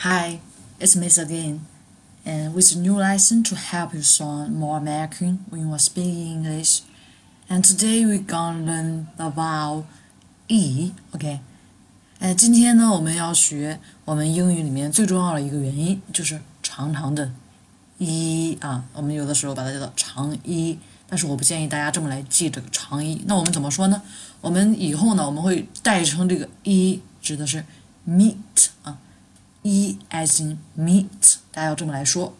Hi, it's Miss again, and with a new lesson to help you sound more American when you are speaking English. And today we're gonna learn the vowel e. OK，哎，今天呢，我们要学我们英语里面最重要的一个元音，就是长长的 e 啊。我们有的时候把它叫做长一，但是我不建议大家这么来记这个长一。那我们怎么说呢？我们以后呢，我们会代称这个 e 指的是 meat 啊。 E as in meat，大家要这么来说。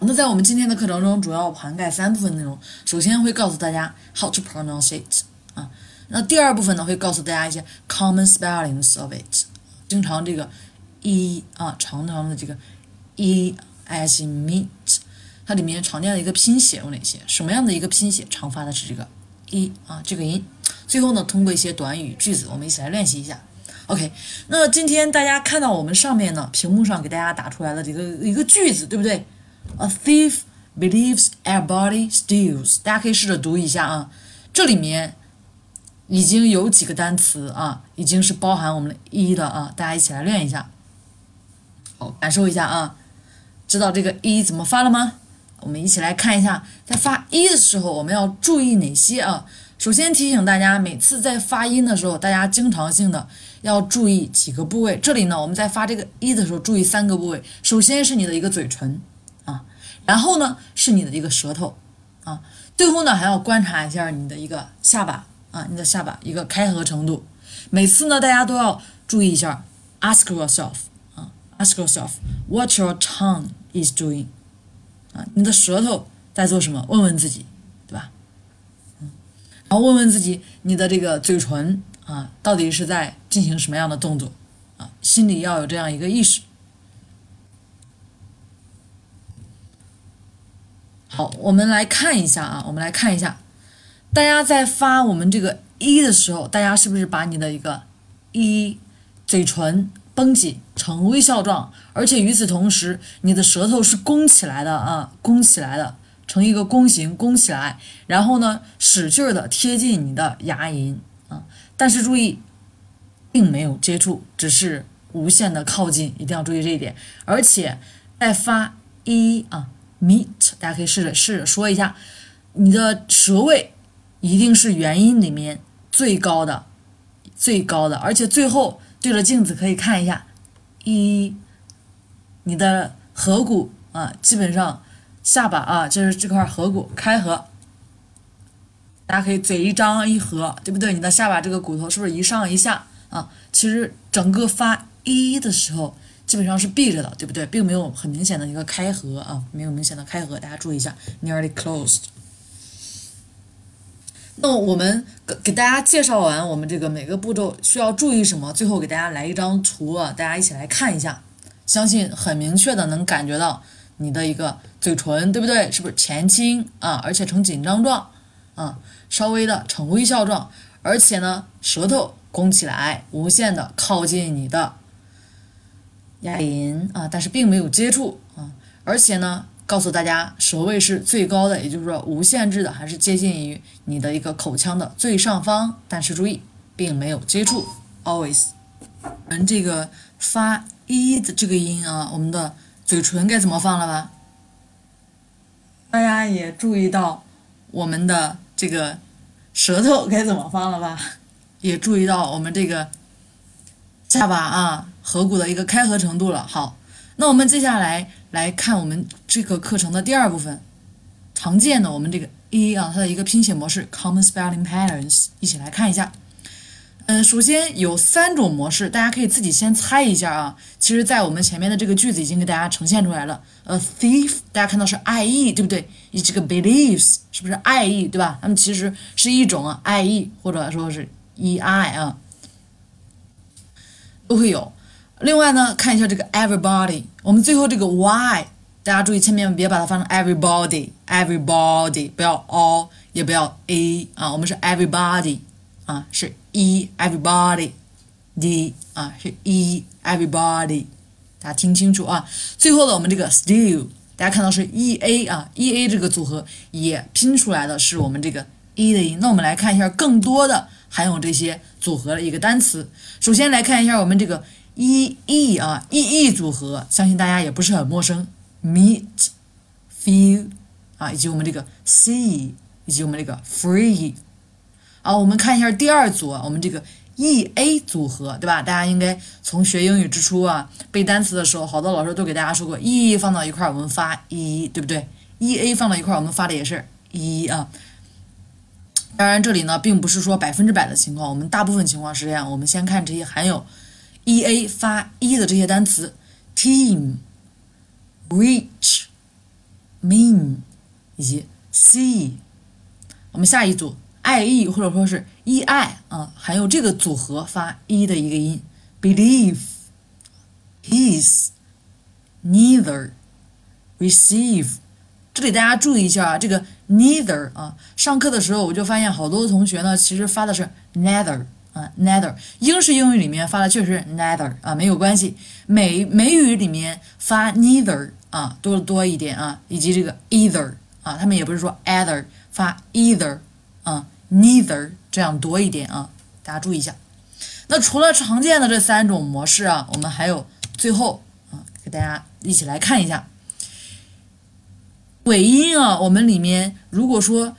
那在我们今天的课程中，主要涵盖三部分内容。首先会告诉大家 how to pronounce it 啊，那第二部分呢会告诉大家一些 common spellings of it。经常这个 e 啊，常常的这个 e as in meat，它里面常见的一个拼写有哪些？什么样的一个拼写常发的是这个 e 啊这个音？最后呢，通过一些短语句子，我们一起来练习一下。OK，那今天大家看到我们上面呢，屏幕上给大家打出来的这个一个句子，对不对？A thief believes everybody steals。大家可以试着读一下啊，这里面已经有几个单词啊，已经是包含我们的一的啊，大家一起来练一下，好，感受一下啊，知道这个一怎么发了吗？我们一起来看一下，在发一的时候，我们要注意哪些啊？首先提醒大家，每次在发音的时候，大家经常性的要注意几个部位。这里呢，我们在发这个一的时候，注意三个部位。首先是你的一个嘴唇啊，然后呢是你的一个舌头啊，最后呢还要观察一下你的一个下巴啊，你的下巴一个开合程度。每次呢，大家都要注意一下，ask yourself 啊，ask yourself what your tongue is doing 啊，你的舌头在做什么？问问自己。然后问问自己，你的这个嘴唇啊，到底是在进行什么样的动作啊？心里要有这样一个意识。好，我们来看一下啊，我们来看一下，大家在发我们这个一的时候，大家是不是把你的一个一嘴唇绷紧成微笑状，而且与此同时，你的舌头是弓起来的啊，弓起来的。成一个弓形，弓起来，然后呢，使劲儿的贴近你的牙龈啊，但是注意，并没有接触，只是无限的靠近，一定要注意这一点。而且在发一啊，meet，大家可以试着试着说一下，你的舌位一定是元音里面最高的，最高的，而且最后对着镜子可以看一下，一，你的颌骨啊，基本上。下巴啊，就是这块颌骨开合，大家可以嘴一张一合，对不对？你的下巴这个骨头是不是一上一下啊？其实整个发一的时候基本上是闭着的，对不对？并没有很明显的一个开合啊，没有明显的开合，大家注意一下，nearly closed。那我们给给大家介绍完我们这个每个步骤需要注意什么，最后给大家来一张图啊，大家一起来看一下，相信很明确的能感觉到。你的一个嘴唇，对不对？是不是前倾啊？而且呈紧张状啊，稍微的呈微笑状，而且呢，舌头弓起来，无限的靠近你的牙龈啊，但是并没有接触啊。而且呢，告诉大家，舌位是最高的，也就是说无限制的，还是接近于你的一个口腔的最上方，但是注意，并没有接触。Always，我们这个发一的这个音啊，我们的。嘴唇该怎么放了吧？大家也注意到我们的这个舌头该怎么放了吧？也注意到我们这个下巴啊、颌骨的一个开合程度了。好，那我们接下来来看我们这个课程的第二部分，常见的我们这个 e 啊，它的一个拼写模式 （common spelling patterns），一起来看一下。嗯，首先有三种模式，大家可以自己先猜一下啊。其实，在我们前面的这个句子已经给大家呈现出来了。A thief，大家看到是 i e，对不对？你这个 believes 是不是 i e，对吧？它们其实是一种啊 i e，或者说是 e i 啊，都会有。另外呢，看一下这个 everybody，我们最后这个 why，大家注意前面别把它发成 everybody，everybody 不要 all，也不要 a 啊，我们是 everybody。啊，是 e everybody，d 啊是 e everybody，大家听清楚啊。最后的我们这个 still，大家看到是 e a 啊，e a 这个组合也拼出来的是我们这个 e 的音。那我们来看一下更多的含有这些组合的一个单词。首先来看一下我们这个 e e 啊 e e 组合，相信大家也不是很陌生，meet、feel 啊，以及我们这个 see，以及我们这个 free。啊，我们看一下第二组，我们这个。e a 组合，对吧？大家应该从学英语之初啊，背单词的时候，好多老师都给大家说过，e 放到一块儿，我们发 e，对不对？e a 放到一块儿，我们发的也是 e 啊。当然，这里呢，并不是说百分之百的情况，我们大部分情况是这样。我们先看这些含有 e a 发 e 的这些单词：team、reach、mean 以及 see。我们下一组。I e 或者说是 e i 啊，还有这个组合发 e 的一个音，believe、is,、neither、receive。这里大家注意一下啊，这个 neither 啊，上课的时候我就发现好多同学呢，其实发的是 neither 啊，neither。英式英语里面发的确实 neither 啊，没有关系。美美语里面发 neither 啊，多多一点啊，以及这个 either 啊，他们也不是说 either 发 either 啊。Neither 这样多一点啊，大家注意一下。那除了常见的这三种模式啊，我们还有最后啊，给大家一起来看一下尾音啊。我们里面如果说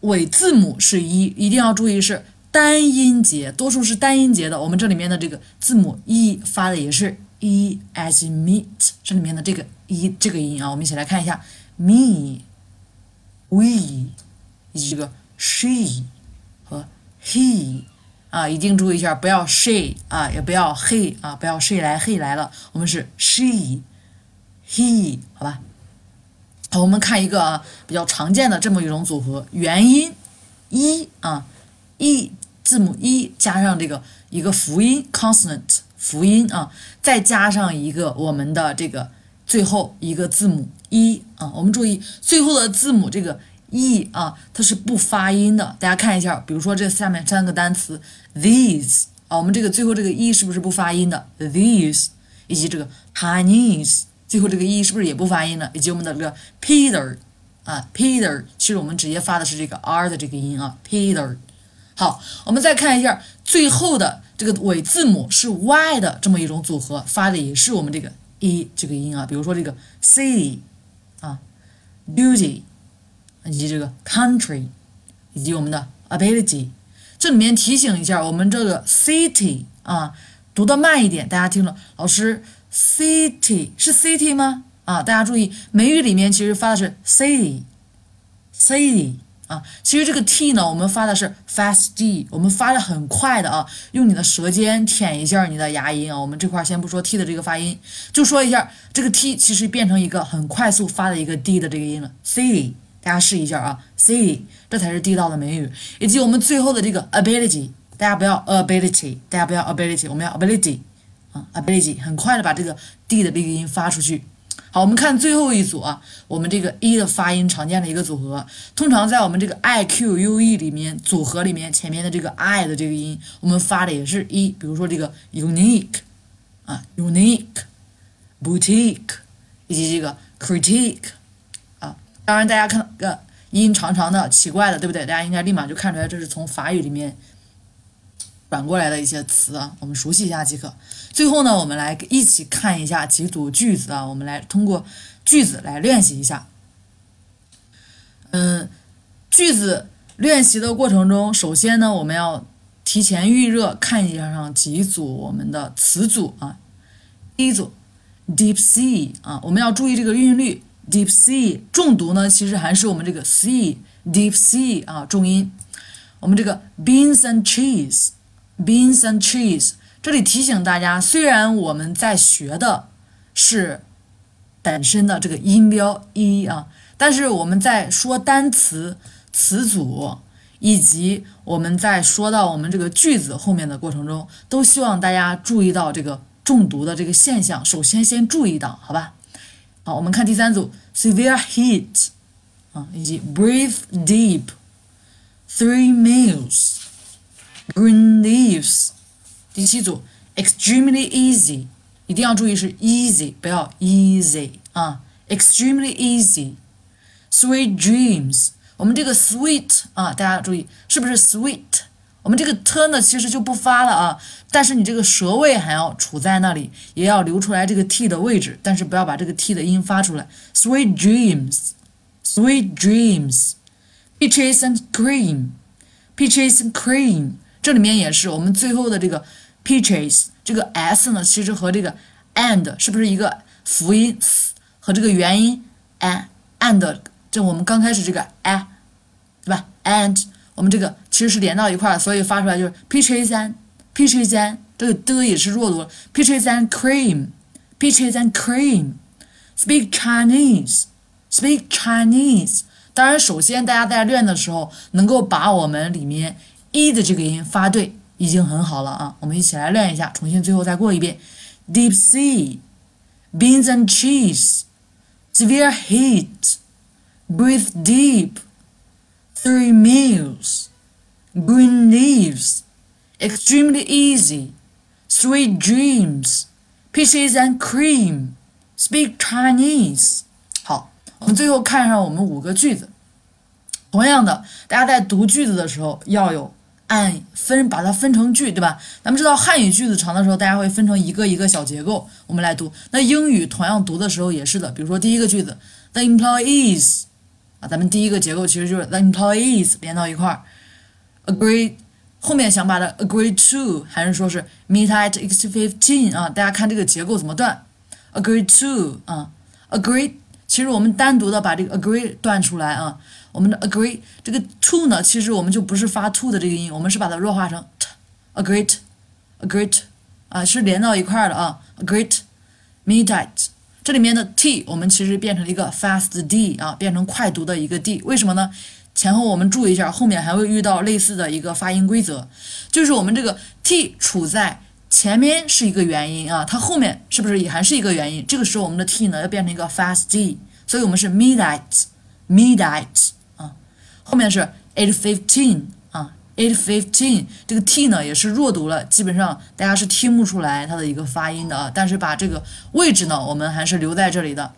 尾字母是一，一定要注意是单音节，多数是单音节的。我们这里面的这个字母 e 发的也是 e，as meet 这里面的这个 e 这个音啊，我们一起来看一下 me，we 以及这个 she 和。he 啊，一定注意一下，不要 she 啊，也不要 he 啊，不要 she 来 he 来了，我们是 she，he 好吧？好，我们看一个啊比较常见的这么一种组合，元音 e 啊，e 字母 e 加上这个一个辅音 consonant 辅音啊，再加上一个我们的这个最后一个字母 e 啊，我们注意最后的字母这个。E 啊，它是不发音的。大家看一下，比如说这下面三个单词，these 啊，我们这个最后这个 e 是不是不发音的？these 以及这个 Chinese 最后这个 e 是不是也不发音的？以及我们的这个 Peter 啊，Peter 其实我们直接发的是这个 r 的这个音啊，Peter。好，我们再看一下最后的这个尾字母是 y 的这么一种组合，发的也是我们这个 e 这个音啊。比如说这个 city 啊，beauty。以及这个 country，以及我们的 ability，这里面提醒一下，我们这个 city 啊，读的慢一点，大家听了，老师 city 是 city 吗？啊，大家注意，美语里面其实发的是 city，city。啊，其实这个 t 呢，我们发的是 fast d，我们发的很快的啊，用你的舌尖舔一下你的牙龈啊。我们这块先不说 t 的这个发音，就说一下这个 t 其实变成一个很快速发的一个 d 的这个音了，city。大家试一下啊，city，这才是地道的美语。以及我们最后的这个 ability，大家不要 ability，大家不要 ability，我们要 ability，啊，ability，很快的把这个 d 的这个音发出去。好，我们看最后一组啊，我们这个 e 的发音常见的一个组合，通常在我们这个 i q u e 里面组合里面，前面的这个 i 的这个音，我们发的也是 e。比如说这个 unique，啊，unique，boutique，以及这个 critique。当然，大家看个音长长的、奇怪的，对不对？大家应该立马就看出来，这是从法语里面转过来的一些词啊。我们熟悉一下即可。最后呢，我们来一起看一下几组句子啊。我们来通过句子来练习一下。嗯，句子练习的过程中，首先呢，我们要提前预热，看一下上几组我们的词组啊。第一组，deep sea 啊，我们要注意这个韵律。Deep sea 重读呢，其实还是我们这个 sea deep sea 啊重音。我们这个 beans and cheese beans and cheese 这里提醒大家，虽然我们在学的是本身的这个音标一啊，但是我们在说单词词组以及我们在说到我们这个句子后面的过程中，都希望大家注意到这个重读的这个现象。首先先注意到，好吧？好，我们看第三组，severe heat，啊，以及 breathe deep，three meals，green leaves。第七组，extremely easy，一定要注意是 easy，不要 easy 啊，extremely easy。sweet dreams， 我们这个 sweet 啊，大家注意是不是 sweet？ 我们这个 t 呢，其实就不发了啊，但是你这个舌位还要处在那里，也要留出来这个 t 的位置，但是不要把这个 t 的音发出来。Sweet dreams，sweet dreams，peaches and cream，peaches and cream，这里面也是我们最后的这个 peaches 这个 s 呢，其实和这个 and 是不是一个辅音和这个元音 a and，这我们刚开始这个 a，对吧？and 我们这个其实是连到一块儿，所以发出来就是 peaches and peaches and 这个的也是弱读，peaches and cream，peaches and cream，speak Chinese，speak Chinese。当然，首先大家在练的时候能够把我们里面 e 的这个音发对，已经很好了啊。我们一起来练一下，重新最后再过一遍：deep sea，beans and cheese，severe heat，breathe deep。three meals, green leaves, extremely easy, sweet dreams, peaches and cream, speak Chinese。好，我们最后看上我们五个句子。同样的，大家在读句子的时候要有按分把它分成句，对吧？咱们知道汉语句子长的时候，大家会分成一个一个小结构，我们来读。那英语同样读的时候也是的，比如说第一个句子，The employees 啊，咱们第一个结构其实就是 the employees 连到一块儿，agree 后面想把它 agree to 还是说是 meet at x fifteen 啊？大家看这个结构怎么断？agree to 啊，agree 其实我们单独的把这个 agree 断出来啊，我们的 agree 这个 to 呢，其实我们就不是发 to 的这个音，我们是把它弱化成 t，agree，agree 啊，是连到一块儿的啊，agree meet at。这里面的 t 我们其实变成了一个 fast d 啊，变成快读的一个 d，为什么呢？前后我们注意一下，后面还会遇到类似的一个发音规则，就是我们这个 t 处在前面是一个元音啊，它后面是不是也还是一个元音？这个时候我们的 t 呢要变成一个 fast d，所以我们是 midnight，midnight 啊，后面是 eight fifteen 啊。Eight fifteen，这个 t 呢也是弱读了，基本上大家是听不出来它的一个发音的啊。但是把这个位置呢，我们还是留在这里的。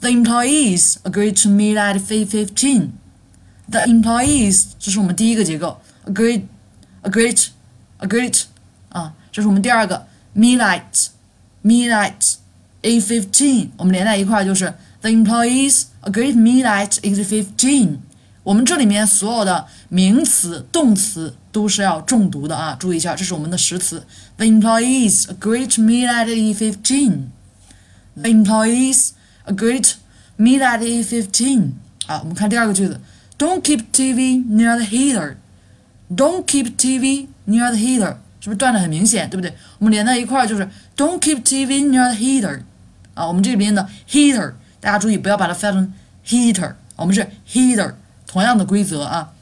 The employees agreed to meet at eight fifteen. The employees，这是我们第一个结构。Agreed，agreed，agreed，啊，这是我们第二个。Meet at，meet at eight fifteen，我们连在一块就是 The employees agreed to meet at eight fifteen。我们这里面所有的名词、动词都是要重读的啊！注意一下，这是我们的实词。The employees agreed to meet at eight fifteen. The employees agreed to meet at eight fifteen. 啊，我们看第二个句子 ：Don't keep TV near the heater. Don't keep TV near the heater. 是不是断的很明显，对不对？我们连在一块儿就是 Don't keep TV near the heater. 啊，我们这边的 heater，大家注意不要把它发成 heater，我们是 heater。同样的规则啊。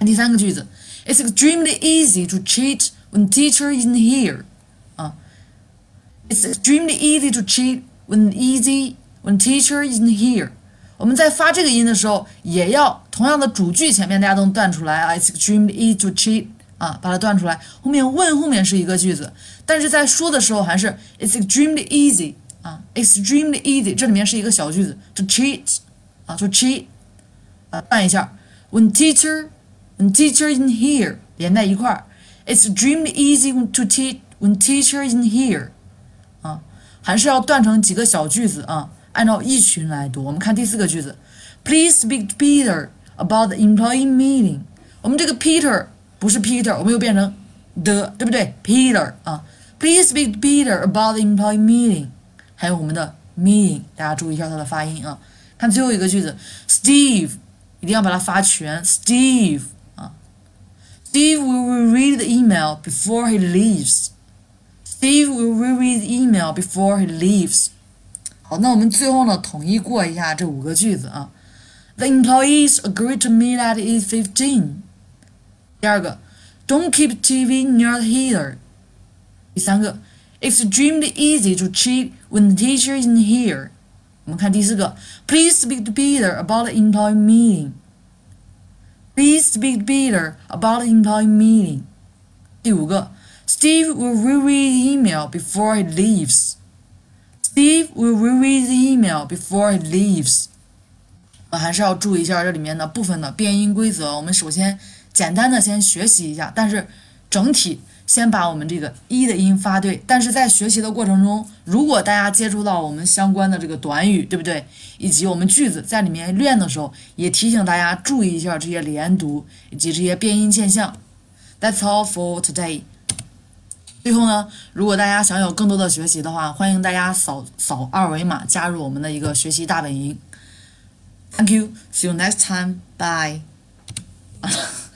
第三个句子，It's extremely easy to cheat when teacher isn't here。啊，It's extremely easy to cheat when easy when teacher isn't here。 我们在发这个音的时候，也要同样的主句前面大家都能断出来啊。It's extremely easy to cheat 啊，把它断出来。后面问后面是一个句子，但是在说的时候还是 It's extremely easy 啊，extremely easy。这里面是一个小句子，to cheat 啊，to cheat。啊，断一下，When teacher, when teacher in here，连在一块儿，It's extremely easy to teach when teacher in here。啊，还是要断成几个小句子啊，按照一群来读。我们看第四个句子，Please speak to Peter about the employee meeting。我们这个 Peter 不是 Peter，我们又变成 the，对不对？Peter 啊，Please speak to Peter about the employee meeting。还有我们的 meeting，大家注意一下它的发音啊。看最后一个句子，Steve。一定要把它发全，Steve 啊，Steve will read the email before he leaves. Steve will read the email before he leaves. 好，那我们最后呢，统一过一下这五个句子啊。The employees agreed to meet at 8:15. 第二个，Don't keep TV near the heater. 第三个，Extremely easy to cheat when the teacher isn't here. 我们看第四个，Please speak to Peter about the employee meeting. Please speak to Peter about the employee meeting. 第五个，Steve will reread the email before he leaves. Steve will read the email before he leaves. 我还是要注意一下这里面的部分的变音规则。我们首先简单的先学习一下，但是整体先把我们这个一的音发对。但是在学习的过程中，如果大家接触到我们相关的这个短语，对不对？以及我们句子在里面练的时候，也提醒大家注意一下这些连读以及这些变音现象。That's all for today。最后呢，如果大家想有更多的学习的话，欢迎大家扫扫二维码加入我们的一个学习大本营。Thank you. See you next time. Bye.